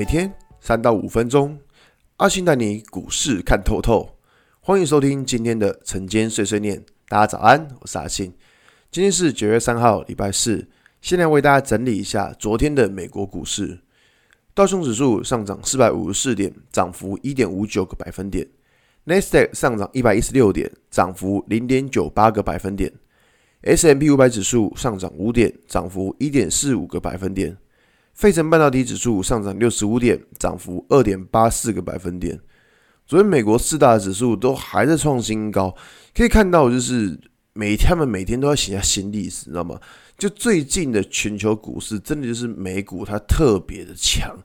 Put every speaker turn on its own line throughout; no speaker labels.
每天三到五分钟，阿信带你股市看透透。欢迎收听今天的晨间碎碎念。大家早安，我是阿信。今天是九月三号，礼拜四。先来为大家整理一下昨天的美国股市。道琼指数上涨四百五十四点，涨幅一点五九个百分点。纳斯达克上涨一百一十六点，涨幅零点九八个百分点。S M P 五百指数上涨五点，涨幅一点四五个百分点。费城半导体指数上涨六十五点，涨幅二点八四个百分点。昨天美国四大指数都还在创新高，可以看到就是每他们每天都要写下新历史，你知道吗？就最近的全球股市，真的就是美股它特别的强。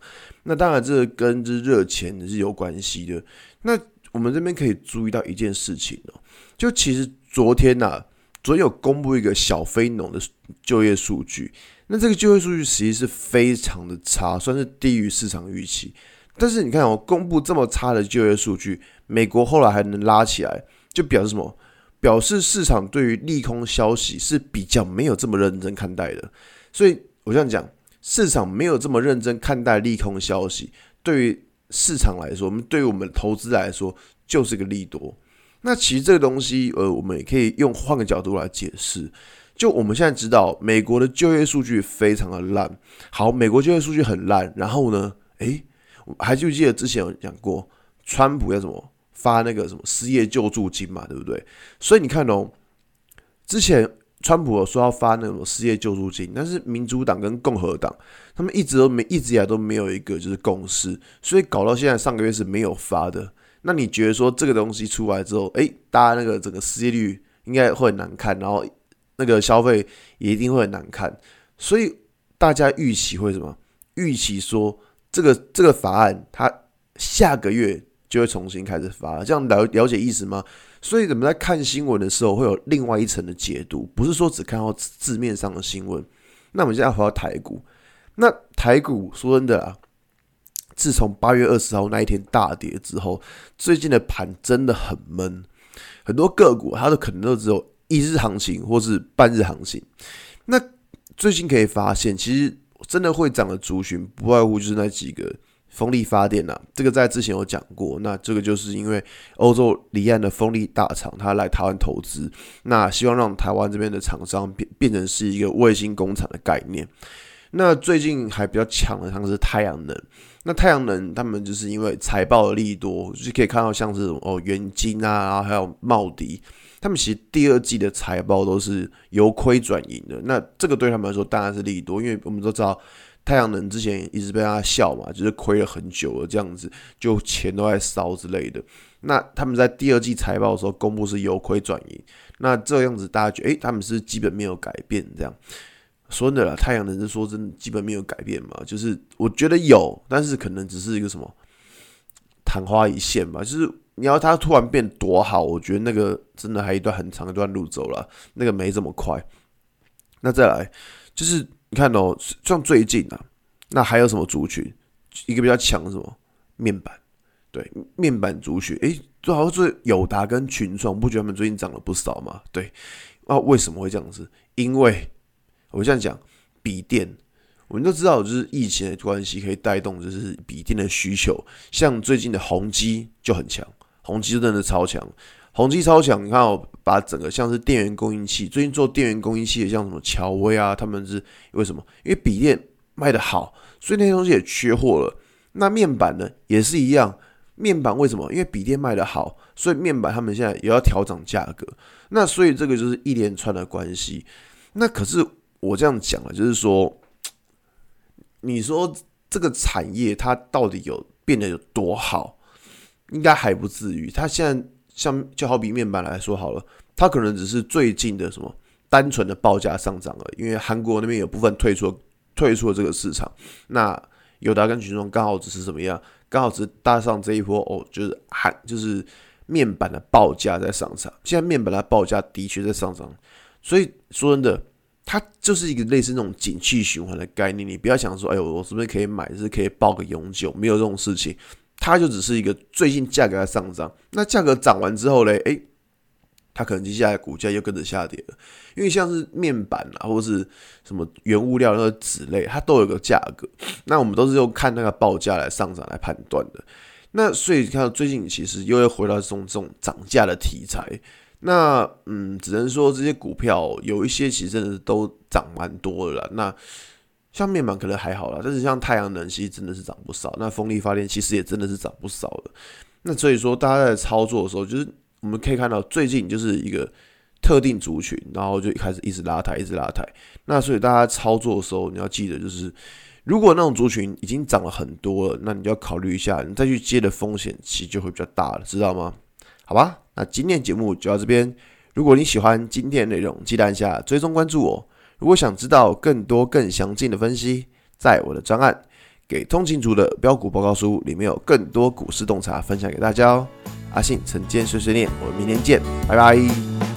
那当然这跟这热钱是有关系的。那我们这边可以注意到一件事情哦，就其实昨天呐，昨天有公布一个小非农的就业数据。那这个就业数据其实是非常的差，算是低于市场预期。但是你看哦，公布这么差的就业数据，美国后来还能拉起来，就表示什么？表示市场对于利空消息是比较没有这么认真看待的。所以我这样讲，市场没有这么认真看待利空消息，对于市场来说，我们对于我们投资来说就是个利多。那其实这个东西，呃，我们也可以用换个角度来解释。就我们现在知道，美国的就业数据非常的烂。好，美国就业数据很烂，然后呢，诶，还记不记得之前有讲过，川普要什么发那个什么失业救助金嘛，对不对？所以你看哦，之前川普有说要发那种失业救助金，但是民主党跟共和党他们一直都没，一直以来都没有一个就是共识，所以搞到现在上个月是没有发的。那你觉得说这个东西出来之后，诶，大家那个整个失业率应该会很难看，然后。那个消费也一定会很难看，所以大家预期会什么？预期说这个这个法案它下个月就会重新开始发，这样了了解意思吗？所以我们在看新闻的时候会有另外一层的解读，不是说只看到字面上的新闻。那我们现在回到台股，那台股说真的啊，自从八月二十号那一天大跌之后，最近的盘真的很闷，很多个股它都可能都只有。一日行情或是半日行情，那最近可以发现，其实真的会涨的族群不外乎就是那几个风力发电呐。这个在之前有讲过，那这个就是因为欧洲离岸的风力大厂，它来台湾投资，那希望让台湾这边的厂商变变成是一个卫星工厂的概念。那最近还比较强的，像是太阳能。那太阳能他们就是因为财报的利多，就是可以看到像是哦元金啊，然后还有茂迪。他们其实第二季的财报都是由亏转盈的，那这个对他们来说当然是利多，因为我们都知道太阳能之前一直被他笑嘛，就是亏了很久了，这样子就钱都在烧之类的。那他们在第二季财报的时候公布是由亏转盈，那这样子大家觉得，诶，他们是基本没有改变这样。说真的啦，太阳能是说真的基本没有改变嘛，就是我觉得有，但是可能只是一个什么昙花一现吧，就是。你要它突然变多好，我觉得那个真的还一段很长一段路走了，那个没这么快。那再来就是你看哦，像最近啊，那还有什么族群？一个比较强的什么面板？对，面板族群，诶，最好像是友达跟群创，不觉得他们最近涨了不少吗？对，那为什么会这样子？因为我这样讲，笔电。我们都知道，就是疫情的关系可以带动就是笔电的需求，像最近的宏基就很强。宏基真的超强，宏基超强。你看，我把整个像是电源供应器，最近做电源供应器的，像什么乔威啊，他们是为什么？因为笔电卖得好，所以那些东西也缺货了。那面板呢，也是一样。面板为什么？因为笔电卖得好，所以面板他们现在也要调整价格。那所以这个就是一连串的关系。那可是我这样讲了，就是说，你说这个产业它到底有变得有多好？应该还不至于，它现在像就好比面板来说好了，它可能只是最近的什么单纯的报价上涨了，因为韩国那边有部分退出退出了这个市场，那友达跟群创刚好只是怎么样，刚好只是搭上这一波哦，就是韩就是面板的报价在上涨，现在面板的报价的确在上涨，所以说真的，它就是一个类似那种景气循环的概念，你不要想说，哎呦，我是不是可以买，是可以抱个永久，没有这种事情。它就只是一个最近价格在上涨，那价格涨完之后嘞，诶，它可能接下来股价又跟着下跌了。因为像是面板啊，或者是什么原物料那个纸类，它都有个价格。那我们都是用看那个报价来上涨来判断的。那所以看到最近其实又要回到这种这种涨价的题材。那嗯，只能说这些股票有一些其实真的都涨蛮多的了。那像面板可能还好啦，但是像太阳能其实真的是涨不少。那风力发电其实也真的是涨不少的。那所以说大家在操作的时候，就是我们可以看到最近就是一个特定族群，然后就开始一直拉抬，一直拉抬。那所以大家操作的时候，你要记得就是，如果那种族群已经涨了很多了，那你就要考虑一下，你再去接的风险其实就会比较大了，知道吗？好吧，那今天节目就到这边。如果你喜欢今天的内容，记得按下追踪关注我。如果想知道更多更详尽的分析，在我的专案《给通勤族的标股报告书》里面有更多股市洞察分享给大家哦。阿信晨间碎碎念，我们明天见，拜拜。